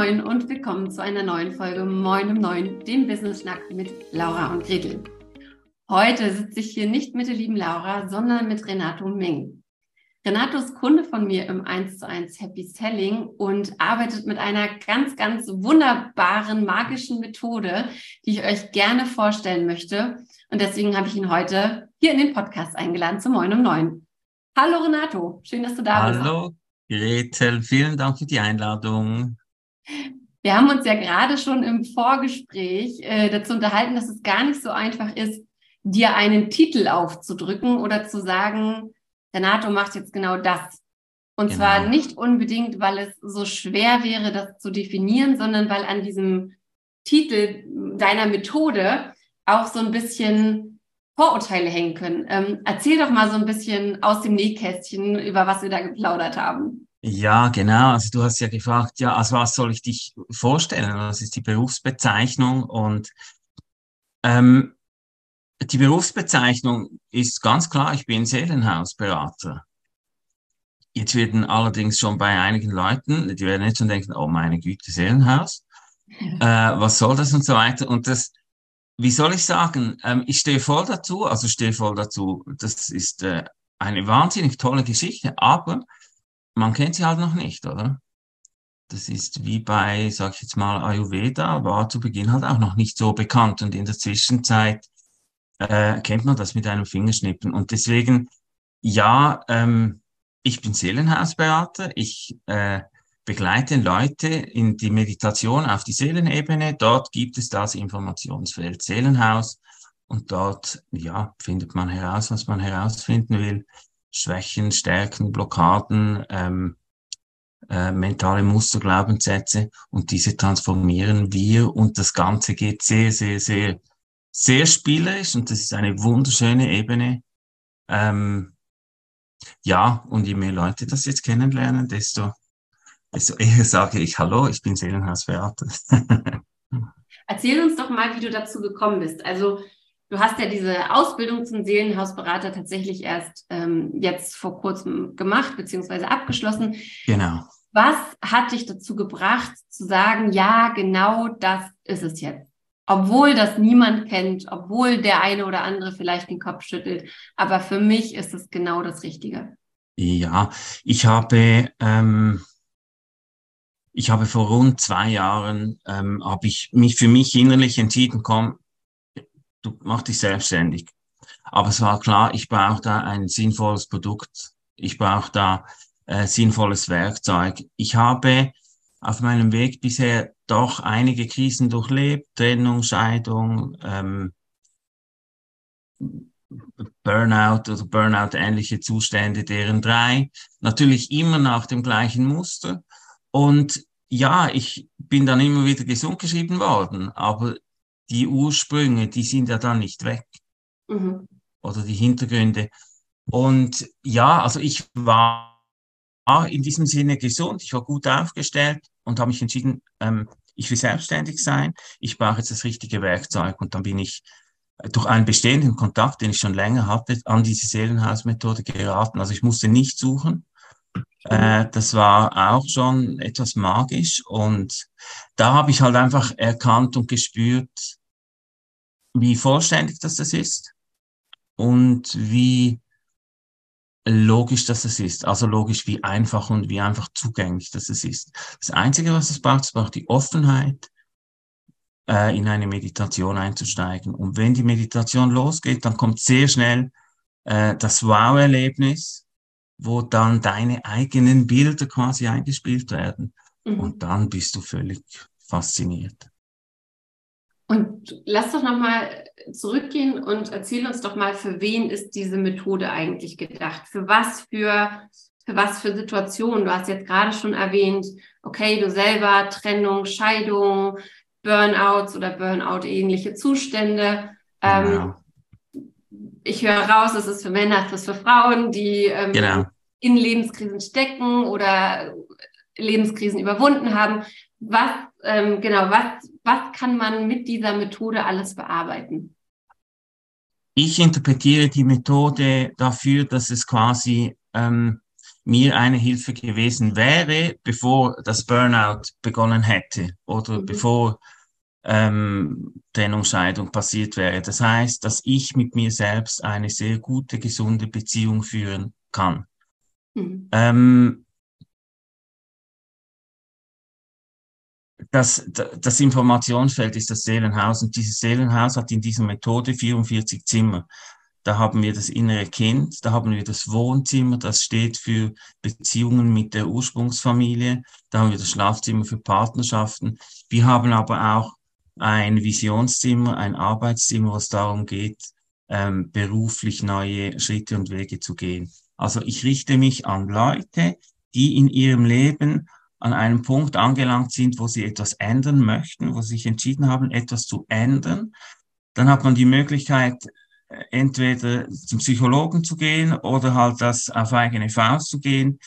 Moin und willkommen zu einer neuen Folge Moin um Neun, dem Business Schnack mit Laura und Gretel. Heute sitze ich hier nicht mit der lieben Laura, sondern mit Renato Meng. Renato ist Kunde von mir im 1 zu 1 Happy Selling und arbeitet mit einer ganz, ganz wunderbaren, magischen Methode, die ich euch gerne vorstellen möchte. Und deswegen habe ich ihn heute hier in den Podcast eingeladen zum Moin um Neun. Hallo Renato, schön, dass du da Hallo, bist. Hallo Gretel, vielen Dank für die Einladung. Wir haben uns ja gerade schon im Vorgespräch äh, dazu unterhalten, dass es gar nicht so einfach ist, dir einen Titel aufzudrücken oder zu sagen, Renato macht jetzt genau das. Und genau. zwar nicht unbedingt, weil es so schwer wäre, das zu definieren, sondern weil an diesem Titel deiner Methode auch so ein bisschen Vorurteile hängen können. Ähm, erzähl doch mal so ein bisschen aus dem Nähkästchen, über was wir da geplaudert haben. Ja, genau. Also du hast ja gefragt, ja, als was soll ich dich vorstellen? Was ist die Berufsbezeichnung? Und ähm, die Berufsbezeichnung ist ganz klar, ich bin Seelenhausberater. Jetzt werden allerdings schon bei einigen Leuten, die werden jetzt schon denken, oh meine Güte, Seelenhaus, äh, was soll das und so weiter. Und das, wie soll ich sagen, ähm, ich stehe voll dazu, also stehe voll dazu, das ist äh, eine wahnsinnig tolle Geschichte, aber man kennt sie halt noch nicht, oder? Das ist wie bei, sag ich jetzt mal, Ayurveda, war zu Beginn halt auch noch nicht so bekannt und in der Zwischenzeit äh, kennt man das mit einem Fingerschnippen. Und deswegen, ja, ähm, ich bin Seelenhausberater, ich äh, begleite Leute in die Meditation auf die Seelenebene. Dort gibt es das Informationsfeld Seelenhaus und dort, ja, findet man heraus, was man herausfinden will. Schwächen, Stärken, Blockaden, ähm, äh, mentale Muster, Glaubenssätze und diese transformieren wir und das Ganze geht sehr, sehr, sehr, sehr spielerisch und das ist eine wunderschöne Ebene. Ähm, ja, und je mehr Leute das jetzt kennenlernen, desto, desto eher sage ich Hallo, ich bin Seelenhausbeate. Erzähl uns doch mal, wie du dazu gekommen bist. Also Du hast ja diese Ausbildung zum Seelenhausberater tatsächlich erst ähm, jetzt vor kurzem gemacht beziehungsweise abgeschlossen. Genau. Was hat dich dazu gebracht zu sagen, ja, genau das ist es jetzt? Obwohl das niemand kennt, obwohl der eine oder andere vielleicht den Kopf schüttelt. Aber für mich ist es genau das Richtige. Ja, ich habe, ähm, ich habe vor rund zwei Jahren, ähm, habe ich mich für mich innerlich entschieden, komm, du mach dich selbstständig. Aber es war klar, ich brauche da ein sinnvolles Produkt. Ich brauche da äh, sinnvolles Werkzeug. Ich habe auf meinem Weg bisher doch einige Krisen durchlebt, Trennung, Scheidung, ähm, Burnout oder Burnout-ähnliche Zustände, deren drei, natürlich immer nach dem gleichen Muster. Und ja, ich bin dann immer wieder gesund geschrieben worden, aber die Ursprünge, die sind ja dann nicht weg. Mhm. Oder die Hintergründe. Und ja, also ich war in diesem Sinne gesund, ich war gut aufgestellt und habe mich entschieden, ähm, ich will selbstständig sein, ich brauche jetzt das richtige Werkzeug und dann bin ich durch einen bestehenden Kontakt, den ich schon länger hatte, an diese Seelenhausmethode geraten. Also ich musste nicht suchen. Äh, das war auch schon etwas magisch und da habe ich halt einfach erkannt und gespürt, wie vollständig das, das ist und wie logisch das es ist. Also logisch, wie einfach und wie einfach zugänglich das es ist. Das Einzige, was es braucht, es braucht die Offenheit, äh, in eine Meditation einzusteigen. Und wenn die Meditation losgeht, dann kommt sehr schnell äh, das Wow-Erlebnis, wo dann deine eigenen Bilder quasi eingespielt werden. Mhm. Und dann bist du völlig fasziniert. Und lass doch nochmal zurückgehen und erzähl uns doch mal, für wen ist diese Methode eigentlich gedacht? Für was für, für was für Situationen? Du hast jetzt gerade schon erwähnt, okay, du selber, Trennung, Scheidung, Burnouts oder Burnout-ähnliche Zustände. Genau. Ähm, ich höre raus, es ist für Männer, es ist für Frauen, die ähm, genau. in Lebenskrisen stecken oder Lebenskrisen überwunden haben. Was, ähm, genau, was, was kann man mit dieser Methode alles bearbeiten? Ich interpretiere die Methode dafür, dass es quasi ähm, mir eine Hilfe gewesen wäre, bevor das Burnout begonnen hätte oder mhm. bevor ähm, Trennungsscheidung passiert wäre. Das heißt, dass ich mit mir selbst eine sehr gute, gesunde Beziehung führen kann. Mhm. Ähm, das, das Informationsfeld ist das Seelenhaus und dieses Seelenhaus hat in dieser Methode 44 Zimmer. Da haben wir das innere Kind, da haben wir das Wohnzimmer, das steht für Beziehungen mit der Ursprungsfamilie, da haben wir das Schlafzimmer für Partnerschaften. Wir haben aber auch ein Visionszimmer, ein Arbeitszimmer, was darum geht, ähm, beruflich neue Schritte und Wege zu gehen. Also ich richte mich an Leute, die in ihrem Leben an einem Punkt angelangt sind, wo sie etwas ändern möchten, wo sie sich entschieden haben, etwas zu ändern. Dann hat man die Möglichkeit, äh, entweder zum Psychologen zu gehen oder halt das auf eigene Faust zu gehen.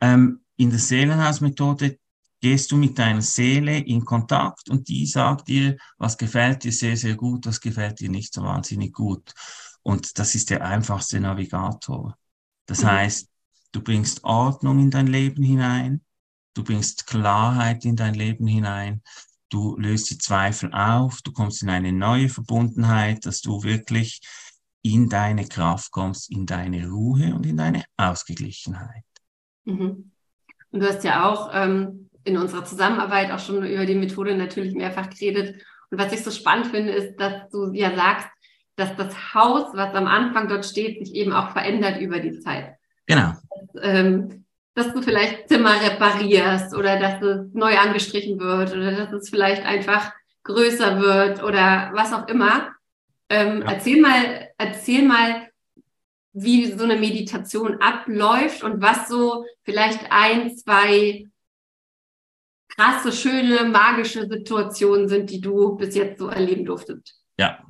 Ähm, in der Seelenhausmethode gehst du mit deiner Seele in Kontakt und die sagt dir, was gefällt dir sehr, sehr gut, was gefällt dir nicht so wahnsinnig gut. Und das ist der einfachste Navigator. Das mhm. heißt, du bringst Ordnung in dein Leben hinein, du bringst Klarheit in dein Leben hinein, du löst die Zweifel auf, du kommst in eine neue Verbundenheit, dass du wirklich in deine Kraft kommst, in deine Ruhe und in deine Ausgeglichenheit. Mhm. Und du hast ja auch ähm, in unserer Zusammenarbeit auch schon über die Methode natürlich mehrfach geredet. Und was ich so spannend finde, ist, dass du ja sagst, dass das Haus, was am Anfang dort steht, sich eben auch verändert über die Zeit. Genau. Dass, ähm, dass du vielleicht Zimmer reparierst oder dass es neu angestrichen wird oder dass es vielleicht einfach größer wird oder was auch immer. Ähm, ja. Erzähl mal, erzähl mal, wie so eine Meditation abläuft und was so vielleicht ein, zwei krasse, schöne, magische Situationen sind, die du bis jetzt so erleben durftest. Ja.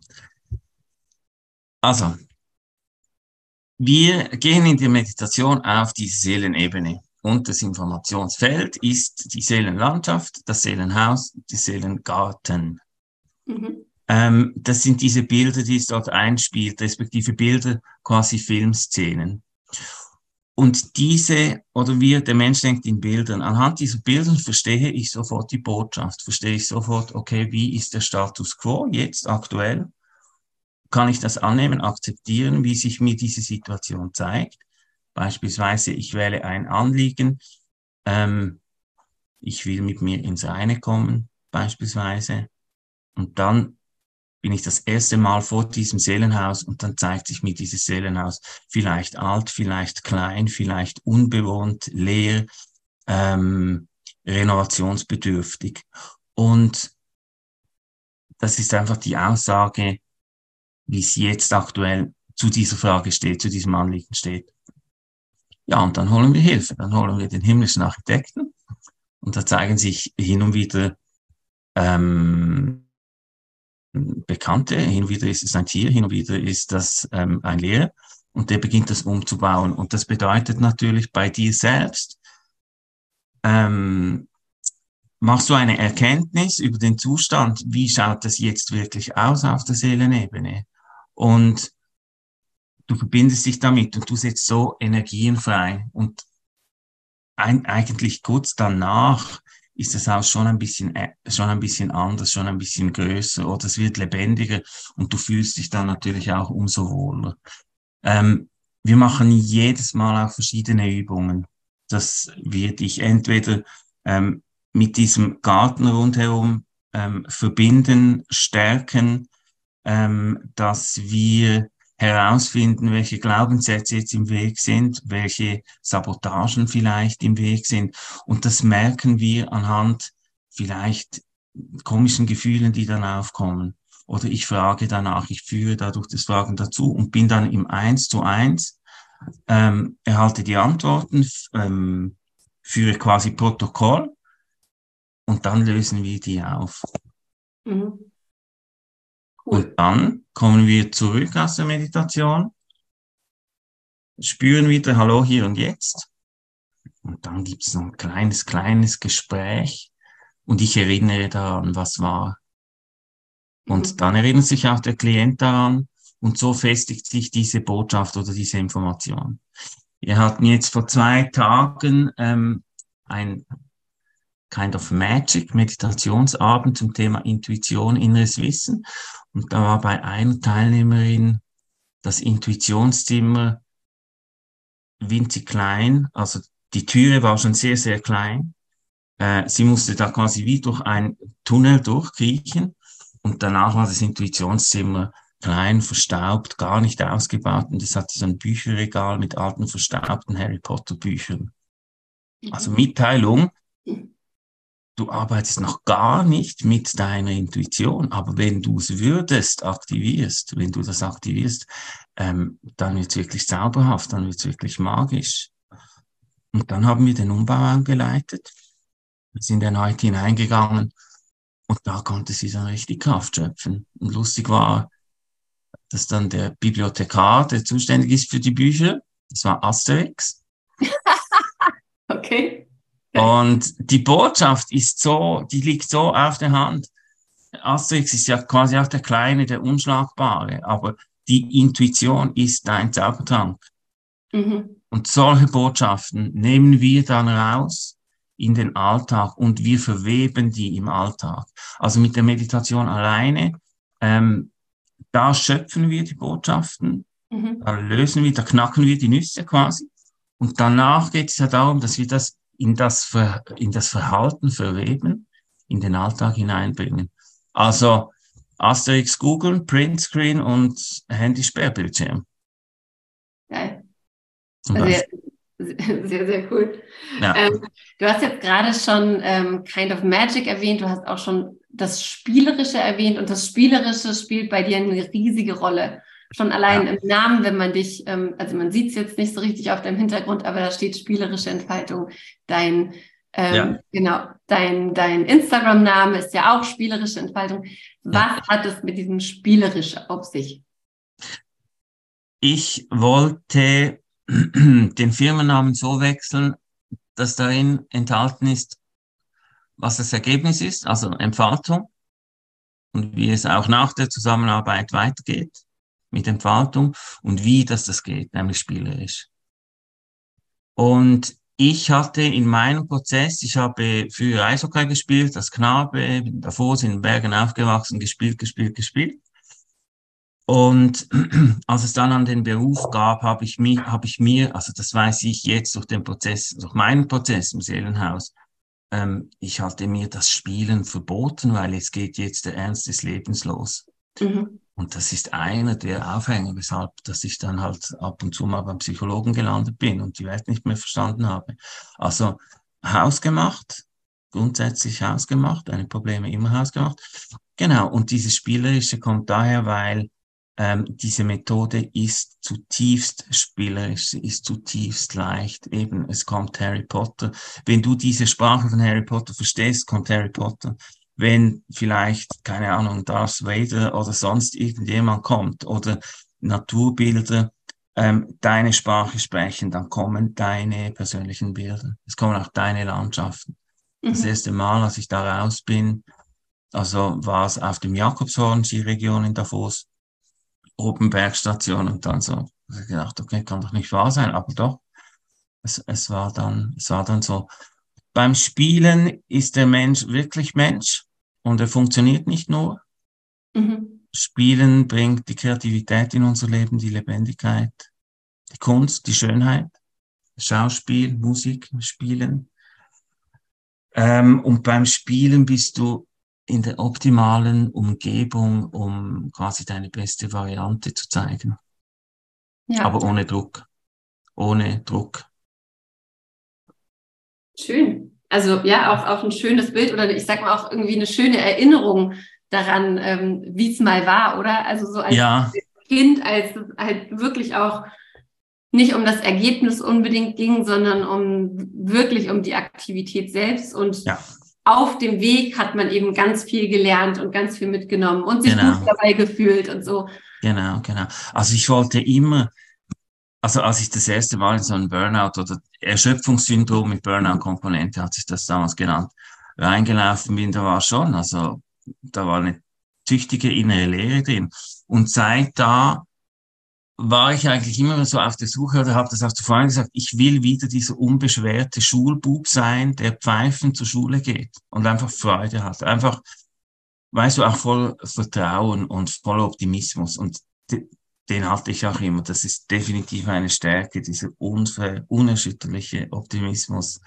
Also, wir gehen in die Meditation auf die Seelenebene. Und das Informationsfeld ist die Seelenlandschaft, das Seelenhaus, die Seelengarten. Mhm. Ähm, das sind diese Bilder, die es dort einspielt, respektive Bilder, quasi Filmszenen. Und diese, oder wir, der Mensch denkt in Bildern. Anhand dieser Bilder verstehe ich sofort die Botschaft, verstehe ich sofort, okay, wie ist der Status quo jetzt aktuell? Kann ich das annehmen, akzeptieren, wie sich mir diese Situation zeigt? Beispielsweise, ich wähle ein Anliegen, ähm, ich will mit mir ins Reine kommen, beispielsweise. Und dann bin ich das erste Mal vor diesem Seelenhaus und dann zeigt sich mir dieses Seelenhaus vielleicht alt, vielleicht klein, vielleicht unbewohnt, leer, ähm, renovationsbedürftig. Und das ist einfach die Aussage, wie es jetzt aktuell zu dieser Frage steht, zu diesem Anliegen steht. Ja, und dann holen wir Hilfe, dann holen wir den himmlischen Architekten und da zeigen sich hin und wieder ähm, Bekannte. Hin und wieder ist es ein Tier, hin und wieder ist das ähm, ein Lehrer. Und der beginnt das umzubauen. Und das bedeutet natürlich bei dir selbst, ähm, machst du eine Erkenntnis über den Zustand, wie schaut das jetzt wirklich aus auf der Seelenebene? Und du verbindest dich damit und du setzt so Energien frei. Und ein, eigentlich kurz danach ist das Haus schon ein bisschen, äh, schon ein bisschen anders, schon ein bisschen größer oder es wird lebendiger und du fühlst dich dann natürlich auch umso wohler. Ähm, wir machen jedes Mal auch verschiedene Übungen, dass wir dich entweder ähm, mit diesem Garten rundherum ähm, verbinden, stärken, ähm, dass wir herausfinden, welche Glaubenssätze jetzt im Weg sind, welche Sabotagen vielleicht im Weg sind. Und das merken wir anhand vielleicht komischen Gefühlen, die dann aufkommen. Oder ich frage danach, ich führe dadurch das Fragen dazu und bin dann im Eins zu eins, ähm, erhalte die Antworten, ähm, führe quasi Protokoll und dann lösen wir die auf. Mhm. Cool. Und dann kommen wir zurück aus der Meditation, spüren wieder Hallo hier und jetzt. Und dann gibt es noch ein kleines, kleines Gespräch und ich erinnere daran, was war. Und mhm. dann erinnert sich auch der Klient daran und so festigt sich diese Botschaft oder diese Information. Wir hatten jetzt vor zwei Tagen ähm, ein Kind of Magic Meditationsabend zum Thema Intuition, inneres Wissen. Und da war bei einer Teilnehmerin das Intuitionszimmer winzig klein, also die Türe war schon sehr, sehr klein. Äh, sie musste da quasi wie durch ein Tunnel durchkriechen und danach war das Intuitionszimmer klein, verstaubt, gar nicht ausgebaut und es hatte so ein Bücherregal mit alten, verstaubten Harry Potter Büchern. Also mhm. Mitteilung, du arbeitest noch gar nicht mit deiner Intuition, aber wenn du es würdest, aktivierst, wenn du das aktivierst, ähm, dann wird es wirklich zauberhaft, dann wird es wirklich magisch. Und dann haben wir den Umbau angeleitet. Sind erneut hineingegangen und da konnte sie dann richtig Kraft schöpfen. Und lustig war, dass dann der Bibliothekar, der zuständig ist für die Bücher, das war Asterix. okay. Und die Botschaft ist so, die liegt so auf der Hand. Asterix ist ja quasi auch der Kleine, der Unschlagbare, aber die Intuition ist dein Zaubertrank. Mhm. Und solche Botschaften nehmen wir dann raus in den Alltag und wir verweben die im Alltag. Also mit der Meditation alleine, ähm, da schöpfen wir die Botschaften, mhm. da lösen wir, da knacken wir die Nüsse quasi. Und danach geht es ja darum, dass wir das in das, Ver in das Verhalten verweben, in den Alltag hineinbringen. Also Asterix googeln, Printscreen und Handy-Sperrbildschirm. Geil. Sehr, sehr, sehr cool. Ja. Ähm, du hast jetzt gerade schon ähm, Kind of Magic erwähnt, du hast auch schon das Spielerische erwähnt und das Spielerische spielt bei dir eine riesige Rolle. Schon allein ja. im Namen, wenn man dich, ähm, also man sieht es jetzt nicht so richtig auf deinem Hintergrund, aber da steht spielerische Entfaltung. Dein, ähm, ja. genau, dein, dein Instagram-Name ist ja auch spielerische Entfaltung. Was ja. hat es mit diesem spielerisch auf sich? Ich wollte den Firmennamen so wechseln, dass darin enthalten ist, was das Ergebnis ist, also Entfaltung und wie es auch nach der Zusammenarbeit weitergeht mit Entfaltung und wie das das geht, nämlich spielerisch. Und ich hatte in meinem Prozess, ich habe früher Eishockey gespielt, als Knabe, davor sind in Bergen aufgewachsen, gespielt, gespielt, gespielt. Und als es dann an den Beruf gab, habe ich mir, habe ich mir, also das weiß ich jetzt durch den Prozess, durch meinen Prozess im Seelenhaus, ähm, ich hatte mir das Spielen verboten, weil es geht jetzt der Ernst des Lebens los. Mhm. Und das ist einer der Aufhänger, weshalb, dass ich dann halt ab und zu mal beim Psychologen gelandet bin und die Welt nicht mehr verstanden habe. Also hausgemacht, grundsätzlich hausgemacht, eine Probleme immer hausgemacht. Genau, und dieses Spielerische kommt daher, weil ähm, diese Methode ist zutiefst spielerisch, sie ist zutiefst leicht. Eben, es kommt Harry Potter. Wenn du diese Sprache von Harry Potter verstehst, kommt Harry Potter wenn vielleicht, keine Ahnung, Darth Vader oder sonst irgendjemand kommt oder Naturbilder ähm, deine Sprache sprechen, dann kommen deine persönlichen Bilder. Es kommen auch deine Landschaften. Mhm. Das erste Mal, als ich da raus bin, also war es auf dem Jakobshorn, Skiregion in Davos, oben Bergstation und dann so, ich gedacht, okay, kann doch nicht wahr sein, aber doch. Es, es war dann, es war dann so. Beim Spielen ist der Mensch wirklich Mensch. Und er funktioniert nicht nur. Mhm. Spielen bringt die Kreativität in unser Leben, die Lebendigkeit, die Kunst, die Schönheit, Schauspiel, Musik, Spielen. Ähm, und beim Spielen bist du in der optimalen Umgebung, um quasi deine beste Variante zu zeigen. Ja. Aber ohne Druck. Ohne Druck. Schön also ja, auch, auch ein schönes Bild oder ich sag mal auch irgendwie eine schöne Erinnerung daran, ähm, wie es mal war, oder? Also so als ja. Kind, als es halt wirklich auch nicht um das Ergebnis unbedingt ging, sondern um wirklich um die Aktivität selbst und ja. auf dem Weg hat man eben ganz viel gelernt und ganz viel mitgenommen und sich genau. gut dabei gefühlt und so. Genau, genau. Also ich wollte immer also als ich das erste Mal in so ein Burnout oder Erschöpfungssyndrom mit Burnout-Komponente hat sich das damals genannt, reingelaufen bin, da war schon, also da war eine tüchtige innere Lehre drin. Und seit da war ich eigentlich immer so auf der Suche oder habe das auch zuvor gesagt, ich will wieder dieser unbeschwerte Schulbub sein, der pfeifend zur Schule geht und einfach Freude hat. Einfach, weißt du, auch voll Vertrauen und voll Optimismus. Und den hatte ich auch immer. Das ist definitiv eine Stärke, dieser unerschütterliche Optimismus.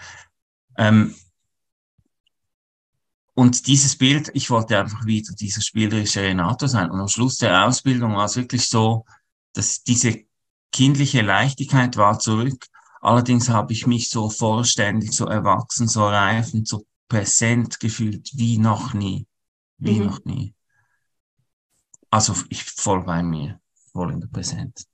Ähm, und dieses Bild, ich wollte einfach wieder dieser spielerische Renato sein. Und am Schluss der Ausbildung war es wirklich so, dass diese kindliche Leichtigkeit war zurück. Allerdings habe ich mich so vollständig, so erwachsen, so reifend, so präsent gefühlt wie noch nie. Wie mhm. noch nie. Also ich voll bei mir, in der Präsenz.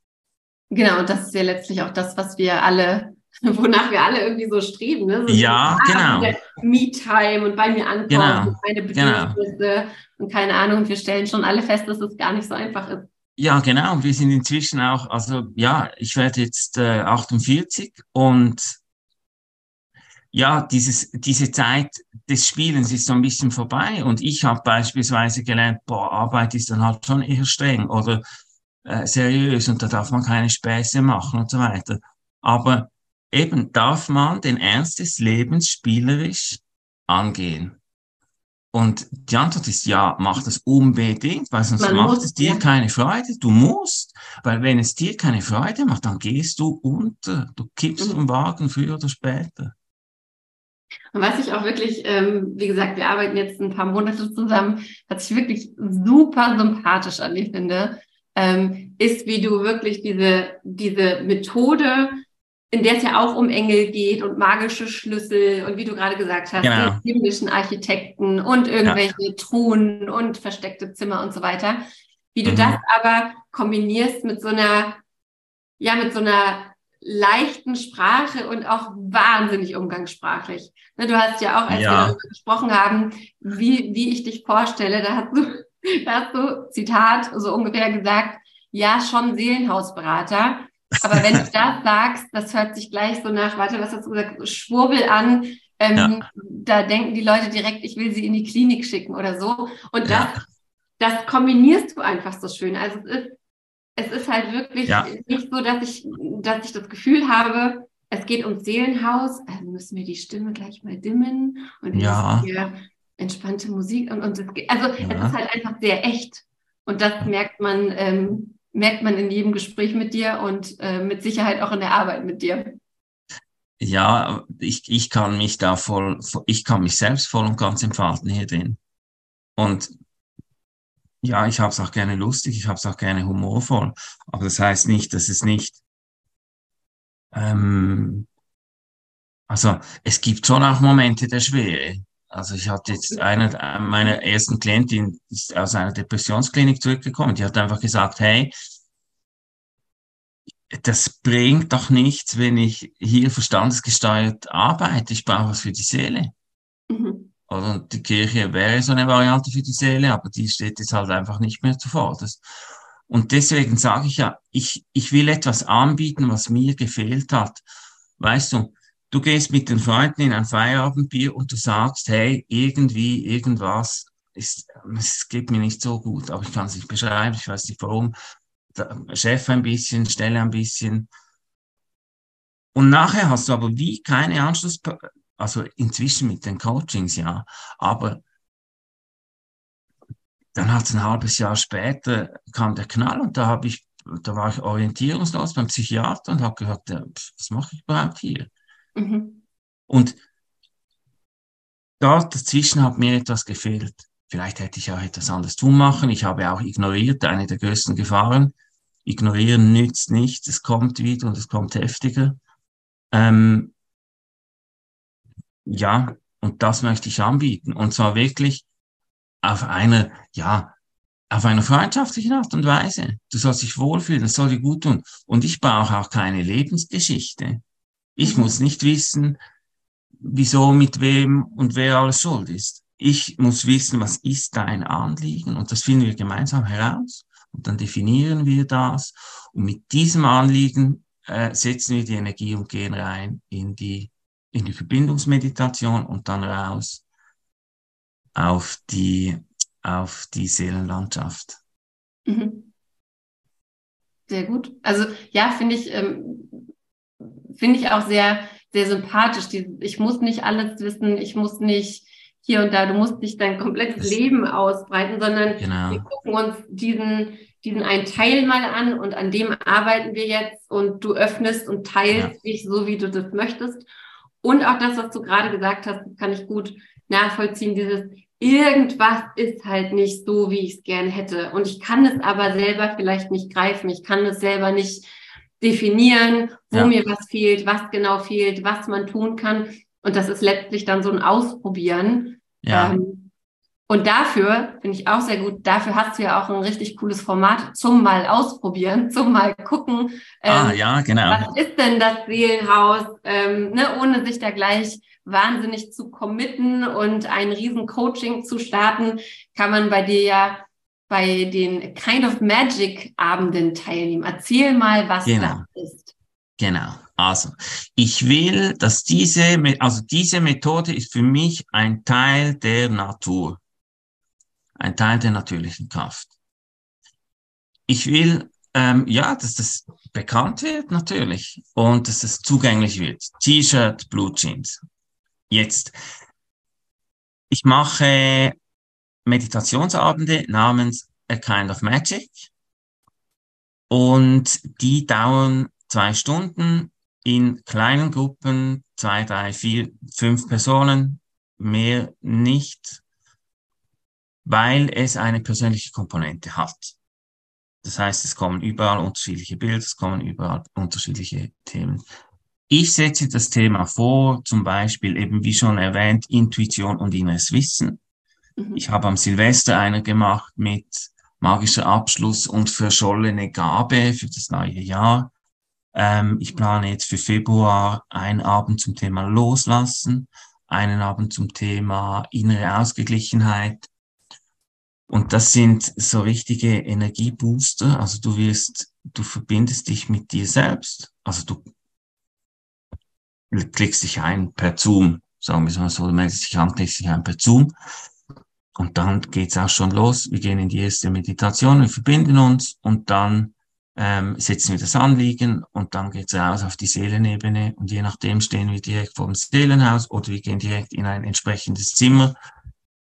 Genau, und das ist ja letztlich auch das, was wir alle, wonach wir alle irgendwie so streben. Ne? So ja, genau. Me-Time und bei mir ankommen genau. und meine genau. Bedürfnisse genau. und keine Ahnung. Wir stellen schon alle fest, dass es gar nicht so einfach ist. Ja, genau. Wir sind inzwischen auch, also ja, ich werde jetzt äh, 48 und ja, dieses, diese Zeit des Spielens ist so ein bisschen vorbei und ich habe beispielsweise gelernt, boah, Arbeit ist dann halt schon eher streng oder äh, seriös und da darf man keine Späße machen und so weiter. Aber eben darf man den Ernst des Lebens spielerisch angehen. Und die Antwort ist ja, mach das unbedingt, weil sonst Man macht muss, es dir ja. keine Freude. Du musst, weil wenn es dir keine Freude macht, dann gehst du unter. Du kippst mhm. vom Wagen früher oder später. Und was ich auch wirklich, ähm, wie gesagt, wir arbeiten jetzt ein paar Monate zusammen, was ich wirklich super sympathisch an dir finde, ähm, ist, wie du wirklich diese, diese Methode in der es ja auch um Engel geht und magische Schlüssel und wie du gerade gesagt hast, genau. die himmlischen Architekten und irgendwelche ja. Truhen und versteckte Zimmer und so weiter. Wie du mhm. das aber kombinierst mit so einer, ja, mit so einer leichten Sprache und auch wahnsinnig umgangssprachlich. Ne, du hast ja auch, als ja. wir darüber gesprochen haben, wie, wie ich dich vorstelle, da hast du, da hast du, Zitat, so ungefähr gesagt, ja, schon Seelenhausberater. Aber wenn du das sagst, das hört sich gleich so nach, warte, was hast du gesagt, Schwurbel an. Ähm, ja. Da denken die Leute direkt, ich will sie in die Klinik schicken oder so. Und das, ja. das kombinierst du einfach so schön. Also es ist, es ist halt wirklich ja. nicht so, dass ich, dass ich das Gefühl habe, es geht ums Seelenhaus, also müssen wir die Stimme gleich mal dimmen und ja. hier entspannte Musik und, und es, also es ist halt einfach sehr echt. Und das merkt man, ähm, merkt man in jedem Gespräch mit dir und äh, mit Sicherheit auch in der Arbeit mit dir. Ja, ich, ich kann mich da voll, ich kann mich selbst voll und ganz entfalten hier drin. Und ja, ich habe es auch gerne lustig, ich habe es auch gerne humorvoll. Aber das heißt nicht, dass es nicht. Ähm, also es gibt schon auch Momente der Schwere. Also ich hatte jetzt eine meiner ersten Klientin ist aus einer Depressionsklinik zurückgekommen. Die hat einfach gesagt, hey, das bringt doch nichts, wenn ich hier verstandesgesteuert arbeite. Ich brauche was für die Seele. Mhm. Und die Kirche wäre so eine Variante für die Seele, aber die steht jetzt halt einfach nicht mehr zuvorderst. Und deswegen sage ich ja, ich, ich will etwas anbieten, was mir gefehlt hat. Weißt du, Du gehst mit den Freunden in ein Feierabendbier und du sagst, hey, irgendwie, irgendwas, ist, es geht mir nicht so gut, aber ich kann es nicht beschreiben, ich weiß nicht warum. Chef ein bisschen, Stelle ein bisschen. Und nachher hast du aber wie keine Anschluss, also inzwischen mit den Coachings, ja, aber dann hat es ein halbes Jahr später kam der Knall und da habe ich, da war ich orientierungslos beim Psychiater und habe gehört, was mache ich überhaupt hier? Mhm. Und dort dazwischen hat mir etwas gefehlt. Vielleicht hätte ich auch etwas anderes tun machen. Ich habe auch ignoriert, eine der größten Gefahren. Ignorieren nützt nichts, es kommt wieder und es kommt heftiger. Ähm, ja, und das möchte ich anbieten. Und zwar wirklich auf einer, ja, auf einer freundschaftlichen Art und Weise. Du sollst dich wohlfühlen, das soll dir gut tun. Und ich brauche auch keine Lebensgeschichte. Ich mhm. muss nicht wissen, wieso, mit wem und wer alles schuld ist. Ich muss wissen, was ist dein Anliegen und das finden wir gemeinsam heraus und dann definieren wir das und mit diesem Anliegen äh, setzen wir die Energie und gehen rein in die, in die Verbindungsmeditation und dann raus auf die, auf die Seelenlandschaft. Mhm. Sehr gut. Also ja, finde ich, ähm, finde ich auch sehr, sehr sympathisch. Die, ich muss nicht alles wissen, ich muss nicht hier und da, du musst nicht dein komplettes das Leben ausbreiten, sondern genau. wir gucken uns diesen, diesen einen Teil mal an und an dem arbeiten wir jetzt und du öffnest und teilst ja. dich so, wie du das möchtest. Und auch das, was du gerade gesagt hast, kann ich gut nachvollziehen, dieses irgendwas ist halt nicht so, wie ich es gerne hätte. Und ich kann es aber selber vielleicht nicht greifen. Ich kann es selber nicht definieren, wo ja. mir was fehlt, was genau fehlt, was man tun kann. Und das ist letztlich dann so ein Ausprobieren. Ja. Ähm, und dafür finde ich auch sehr gut, dafür hast du ja auch ein richtig cooles Format zum mal ausprobieren, zum mal gucken. Ähm, ah, ja, genau. Was ist denn das Seelenhaus, ähm, ne, ohne sich da gleich wahnsinnig zu committen und ein riesen Coaching zu starten, kann man bei dir ja bei den Kind of Magic Abenden teilnehmen. Erzähl mal, was genau. das ist. Genau. Also, ich will, dass diese, also diese Methode ist für mich ein Teil der Natur. Ein Teil der natürlichen Kraft. Ich will, ähm, ja, dass das bekannt wird, natürlich. Und dass es zugänglich wird. T-Shirt, Blue Jeans. Jetzt. Ich mache Meditationsabende namens A Kind of Magic. Und die dauern zwei Stunden in kleinen Gruppen, zwei, drei, vier, fünf Personen, mehr nicht, weil es eine persönliche Komponente hat. Das heißt, es kommen überall unterschiedliche Bilder, es kommen überall unterschiedliche Themen. Ich setze das Thema vor, zum Beispiel eben wie schon erwähnt, Intuition und inneres Wissen. Mhm. Ich habe am Silvester einer gemacht mit magischer Abschluss und verschollene Gabe für das neue Jahr. Ähm, ich plane jetzt für Februar einen Abend zum Thema Loslassen, einen Abend zum Thema innere Ausgeglichenheit. Und das sind so richtige Energiebooster. Also du wirst, du verbindest dich mit dir selbst. Also du klickst dich ein per Zoom, sagen wir mal so, du meldest dich an, klickst dich ein per Zoom. Und dann geht's auch schon los. Wir gehen in die erste Meditation, wir verbinden uns und dann ähm, setzen wir das Anliegen und dann geht's raus auf die Seelenebene und je nachdem stehen wir direkt vor dem Seelenhaus oder wir gehen direkt in ein entsprechendes Zimmer,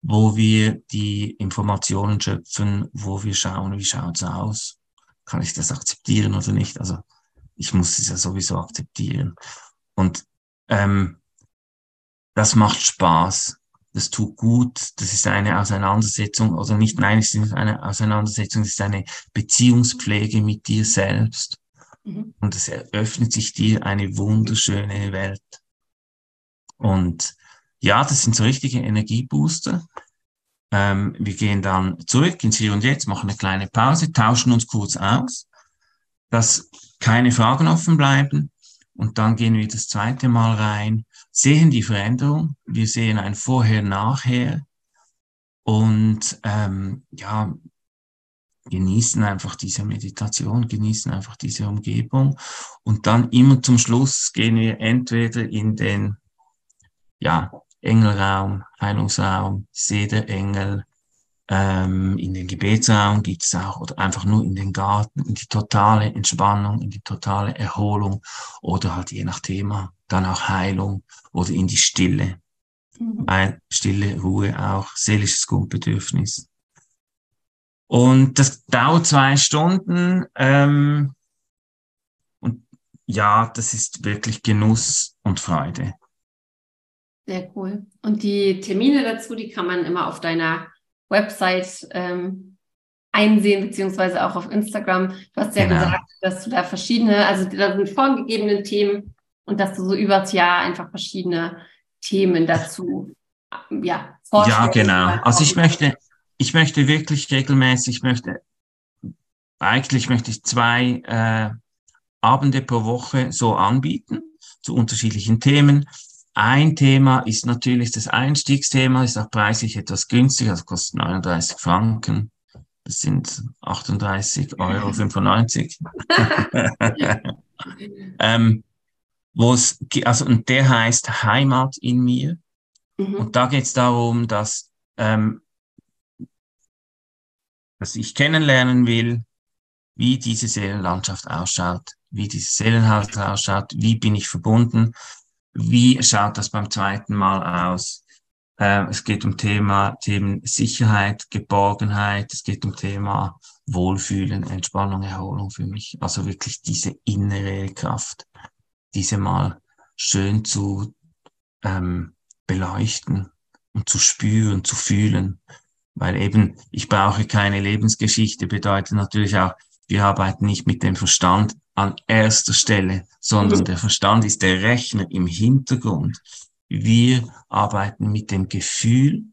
wo wir die Informationen schöpfen, wo wir schauen, wie schaut's aus, kann ich das akzeptieren oder nicht. Also ich muss es ja sowieso akzeptieren. Und ähm, das macht Spaß das tut gut, das ist eine Auseinandersetzung, oder nicht, nein, es ist nicht eine Auseinandersetzung, es ist eine Beziehungspflege mit dir selbst. Mhm. Und es eröffnet sich dir eine wunderschöne Welt. Und ja, das sind so richtige Energiebooster. Ähm, wir gehen dann zurück ins Hier und Jetzt, machen eine kleine Pause, tauschen uns kurz aus, dass keine Fragen offen bleiben. Und dann gehen wir das zweite Mal rein sehen die Veränderung, wir sehen ein Vorher-Nachher und ähm, ja, genießen einfach diese Meditation, genießen einfach diese Umgebung. Und dann immer zum Schluss gehen wir entweder in den ja, Engelraum, Heilungsraum, See der Engel, ähm, in den Gebetsraum gibt es auch oder einfach nur in den Garten, in die totale Entspannung, in die totale Erholung oder halt je nach Thema dann auch Heilung oder in die Stille. Mhm. Weil Stille, Ruhe auch seelisches Grundbedürfnis. Und das dauert zwei Stunden. Ähm, und ja, das ist wirklich Genuss und Freude. Sehr cool. Und die Termine dazu, die kann man immer auf deiner Website ähm, einsehen, beziehungsweise auch auf Instagram. Du hast ja genau. gesagt, dass du da verschiedene, also da sind vorgegebene Themen und dass du so übers Jahr einfach verschiedene Themen dazu ja. Ja, genau. Also ich möchte, ich möchte wirklich regelmäßig, ich möchte, eigentlich möchte ich zwei äh, Abende pro Woche so anbieten zu unterschiedlichen Themen. Ein Thema ist natürlich das Einstiegsthema, ist auch preislich etwas günstiger, also kostet 39 Franken. Das sind 38,95 Euro. ähm, wo es, also, und der heißt Heimat in mir. Mhm. Und da geht es darum, dass, ähm, dass ich kennenlernen will, wie diese Seelenlandschaft ausschaut, wie dieses Seelenhaus ausschaut, wie bin ich verbunden, wie schaut das beim zweiten Mal aus. Äh, es geht um Thema, Themen Sicherheit, Geborgenheit, es geht um Thema Wohlfühlen, Entspannung, Erholung für mich. Also wirklich diese innere Kraft, diese mal schön zu ähm, beleuchten und zu spüren, zu fühlen. Weil eben, ich brauche keine Lebensgeschichte, bedeutet natürlich auch, wir arbeiten nicht mit dem Verstand an erster Stelle, sondern der Verstand ist der Rechner im Hintergrund. Wir arbeiten mit dem Gefühl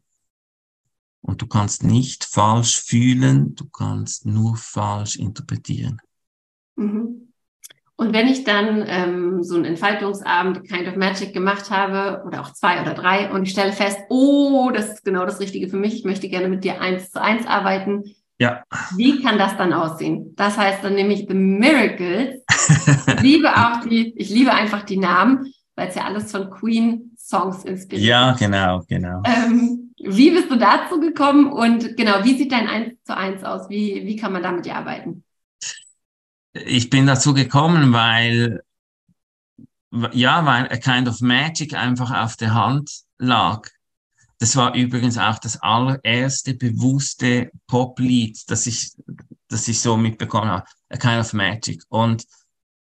und du kannst nicht falsch fühlen, du kannst nur falsch interpretieren. Mhm. Und wenn ich dann ähm, so einen Entfaltungsabend Kind of Magic gemacht habe oder auch zwei oder drei und ich stelle fest, oh, das ist genau das Richtige für mich, ich möchte gerne mit dir eins zu eins arbeiten, ja. Wie kann das dann aussehen? Das heißt dann nämlich The Miracles. Ich liebe auch die, ich liebe einfach die Namen, weil es ja alles von Queen Songs inspiriert. Ja, genau, genau. Ähm, wie bist du dazu gekommen und genau, wie sieht dein Eins zu eins aus? Wie, wie kann man damit arbeiten? Ich bin dazu gekommen, weil, ja, weil A Kind of Magic einfach auf der Hand lag. Das war übrigens auch das allererste bewusste Poplied, das ich, das ich so mitbekommen habe. A Kind of Magic. Und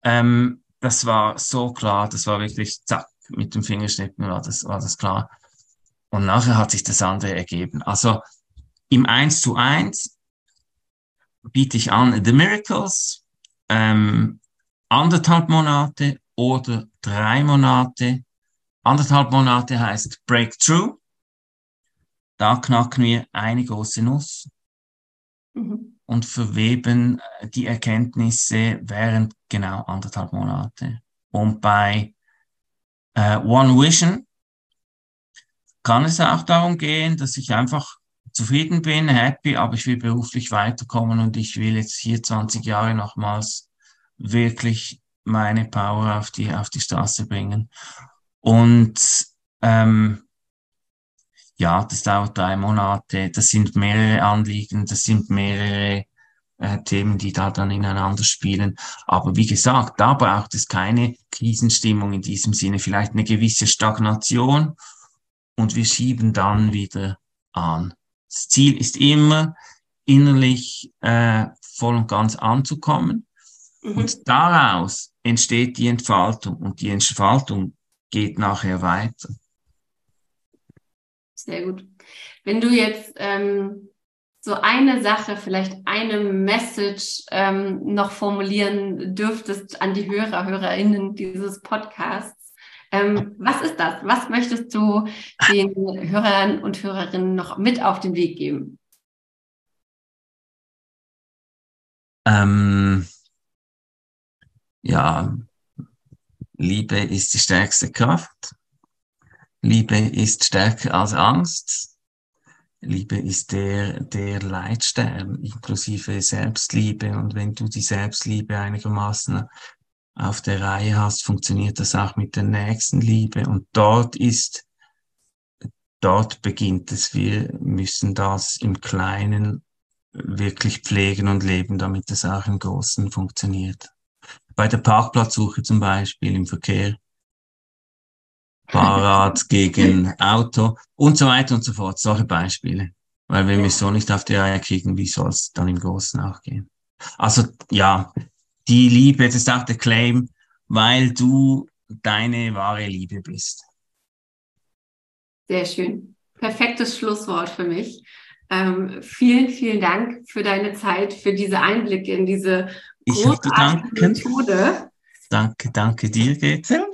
ähm, das war so klar, das war wirklich zack, mit dem Fingerschnippen war das, war das klar. Und nachher hat sich das andere ergeben. Also im 1 zu 1 biete ich an The Miracles, ähm, anderthalb Monate oder drei Monate. Anderthalb Monate heißt Breakthrough. Da knacken wir eine große Nuss mhm. und verweben die Erkenntnisse während genau anderthalb Monate. Und bei äh, One Vision kann es auch darum gehen, dass ich einfach zufrieden bin, happy, aber ich will beruflich weiterkommen und ich will jetzt hier 20 Jahre nochmals wirklich meine Power auf die, auf die Straße bringen. Und ähm, ja, das dauert drei Monate, das sind mehrere Anliegen, das sind mehrere äh, Themen, die da dann ineinander spielen. Aber wie gesagt, da braucht es keine Krisenstimmung in diesem Sinne, vielleicht eine gewisse Stagnation und wir schieben dann wieder an. Das Ziel ist immer, innerlich äh, voll und ganz anzukommen. Mhm. Und daraus entsteht die Entfaltung und die Entfaltung geht nachher weiter. Sehr gut. Wenn du jetzt ähm, so eine Sache, vielleicht eine Message ähm, noch formulieren dürftest an die Hörer, Hörerinnen dieses Podcasts, ähm, was ist das? Was möchtest du den Hörern und Hörerinnen noch mit auf den Weg geben? Ähm, ja, Liebe ist die stärkste Kraft. Liebe ist stärker als Angst. Liebe ist der, der Leitstern, inklusive Selbstliebe. Und wenn du die Selbstliebe einigermaßen auf der Reihe hast, funktioniert das auch mit der nächsten Liebe. Und dort ist, dort beginnt es. Wir müssen das im Kleinen wirklich pflegen und leben, damit es auch im Großen funktioniert. Bei der Parkplatzsuche zum Beispiel im Verkehr Fahrrad gegen Auto und so weiter und so fort. Solche Beispiele. Weil wenn wir es so nicht auf die Reihe kriegen, wie soll es dann im Großen auch gehen? Also ja, die Liebe, das ist auch der Claim, weil du deine wahre Liebe bist. Sehr schön. Perfektes Schlusswort für mich. Ähm, vielen, vielen Dank für deine Zeit, für diese Einblicke in diese großartige Methode. Danke, danke dir, Gretel.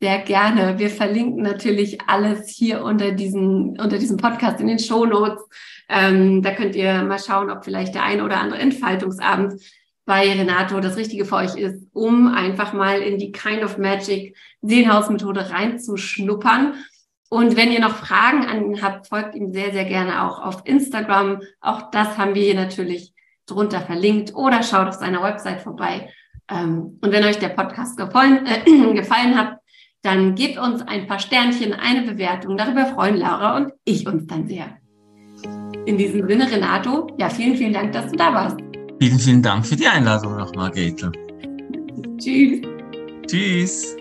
Sehr gerne. Wir verlinken natürlich alles hier unter diesem, unter diesem Podcast in den Show Notes. Ähm, da könnt ihr mal schauen, ob vielleicht der eine oder andere Entfaltungsabend bei Renato das Richtige für euch ist, um einfach mal in die Kind of Magic Seelenhausmethode reinzuschnuppern. Und wenn ihr noch Fragen an ihn habt, folgt ihm sehr, sehr gerne auch auf Instagram. Auch das haben wir hier natürlich drunter verlinkt oder schaut auf seiner Website vorbei. Ähm, und wenn euch der Podcast gefallen, äh, gefallen hat, dann gebt uns ein paar Sternchen, eine Bewertung. Darüber freuen Laura und ich uns dann sehr. In diesem Sinne, Renato, ja, vielen, vielen Dank, dass du da warst. Vielen, vielen Dank für die Einladung nochmal, Gretel. Tschüss. Tschüss.